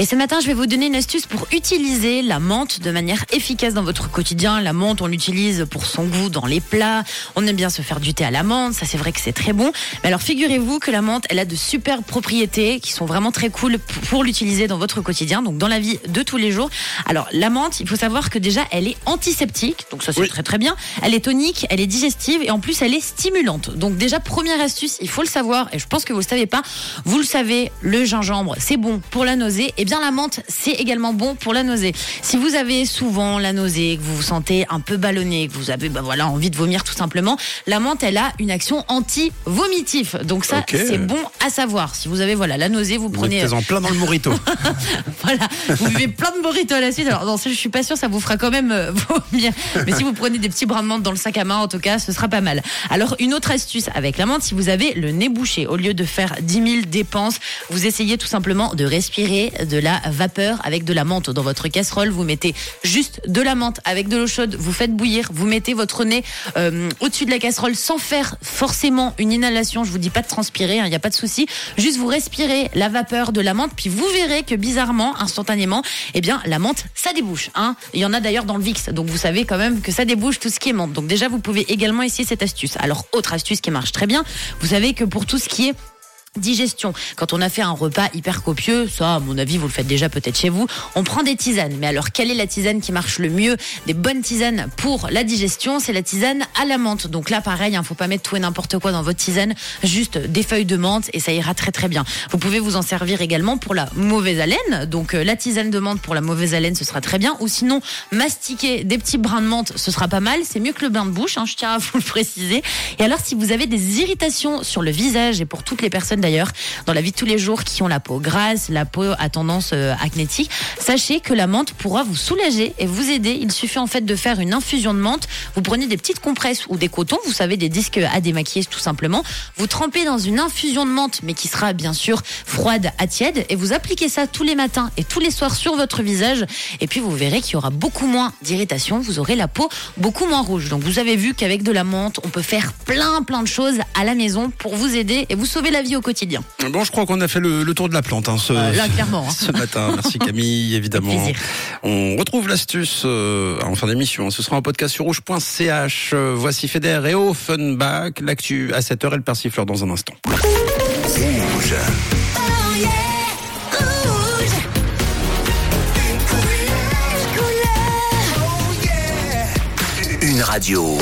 Et ce matin, je vais vous donner une astuce pour utiliser la menthe de manière efficace dans votre quotidien. La menthe, on l'utilise pour son goût dans les plats. On aime bien se faire du thé à la menthe. Ça, c'est vrai que c'est très bon. Mais alors, figurez-vous que la menthe, elle a de super propriétés qui sont vraiment très cool pour l'utiliser dans votre quotidien, donc dans la vie de tous les jours. Alors, la menthe, il faut savoir que déjà, elle est antiseptique. Donc, ça, c'est Oui. très très bien. Elle est tonique, elle est digestive et en plus, elle est stimulante. Donc, déjà, première astuce, il faut le savoir. Et je pense que vous le savez pas. Vous le savez, le gingembre, c'est bon pour la nausée. Et bien, la menthe, c'est également bon pour la nausée. Si vous avez souvent la nausée, que vous vous sentez un peu ballonné, que vous avez bah voilà, envie de vomir tout simplement, la menthe, elle a une action anti-vomitif. Donc ça, c'est bon à savoir. Si vous avez voilà la nausée, vous Vous prenez êtes en plein dans le morito. voilà, vous buvez plein de burritos à la suite. Alors, non, ça, je suis pas sûre, ça vous fera quand même euh, vomir. Mais si vous prenez des petits brins de menthe dans le sac à main, en tout cas, ce sera pas mal. Alors, une autre astuce avec la menthe, si vous avez le nez bouché, au lieu de faire 10 000 dépenses, vous essayez tout simplement de respirer de la vapeur avec de la menthe dans votre casserole. Vous mettez juste de la menthe avec de l'eau chaude, vous faites bouillir, vous mettez votre nez euh, au-dessus de la casserole sans faire forcément une inhalation. Je vous dis pas de transpirer, il n'y a pas de souci. Juste vous respirez la vapeur de la menthe, puis vous verrez que bizarrement, instantanément, eh bien la menthe, ça débouche. Hein. Il y en a d'ailleurs dans le VIX, donc vous savez quand même que ça débouche tout ce qui est menthe. Donc déjà, vous pouvez également essayer cette astuce. Alors autre astuce qui marche très bien, vous savez que pour tout ce qui est Digestion. Quand on a fait un repas hyper copieux, ça, à mon avis, vous le faites déjà peut-être chez vous, on prend des tisanes. Mais alors, quelle est la tisane qui marche le mieux Des bonnes tisanes pour la digestion, c'est la tisane à la menthe. Donc là, pareil, hein, faut pas mettre tout et n'importe quoi dans votre tisane, juste des feuilles de menthe et ça ira très très bien. Vous pouvez vous en servir également pour la mauvaise haleine. Donc euh, la tisane de menthe pour la mauvaise haleine, ce sera très bien. Ou sinon, mastiquer des petits brins de menthe, ce sera pas mal. C'est mieux que le bain de bouche, hein, je tiens à vous le préciser. Et alors, si vous avez des irritations sur le visage et pour toutes les personnes d'ailleurs dans la vie de tous les jours qui ont la peau grasse, la peau à tendance euh, acnétique, sachez que la menthe pourra vous soulager et vous aider. Il suffit en fait de faire une infusion de menthe. Vous prenez des petites compresses ou des cotons, vous savez, des disques à démaquiller tout simplement. Vous trempez dans une infusion de menthe, mais qui sera bien sûr froide à tiède, et vous appliquez ça tous les matins et tous les soirs sur votre visage. Et puis vous verrez qu'il y aura beaucoup moins d'irritation. Vous aurez la peau beaucoup moins rouge. Donc vous avez vu qu'avec de la menthe, on peut faire plein plein de choses à la maison pour vous aider et vous sauver la vie au quotidien. Bon, je crois qu'on a fait le, le tour de la plante hein, ce, Euh, là, clairement, hein. ce matin. Merci Camille, évidemment. On retrouve l'astuce euh, en fin d'émission. Ce sera un podcast sur rouge.ch. Euh, voici Feder et Offenbach. L'actu à 7h et le persifleur dans un instant. Rouge. Une radio.